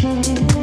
Mm-hmm.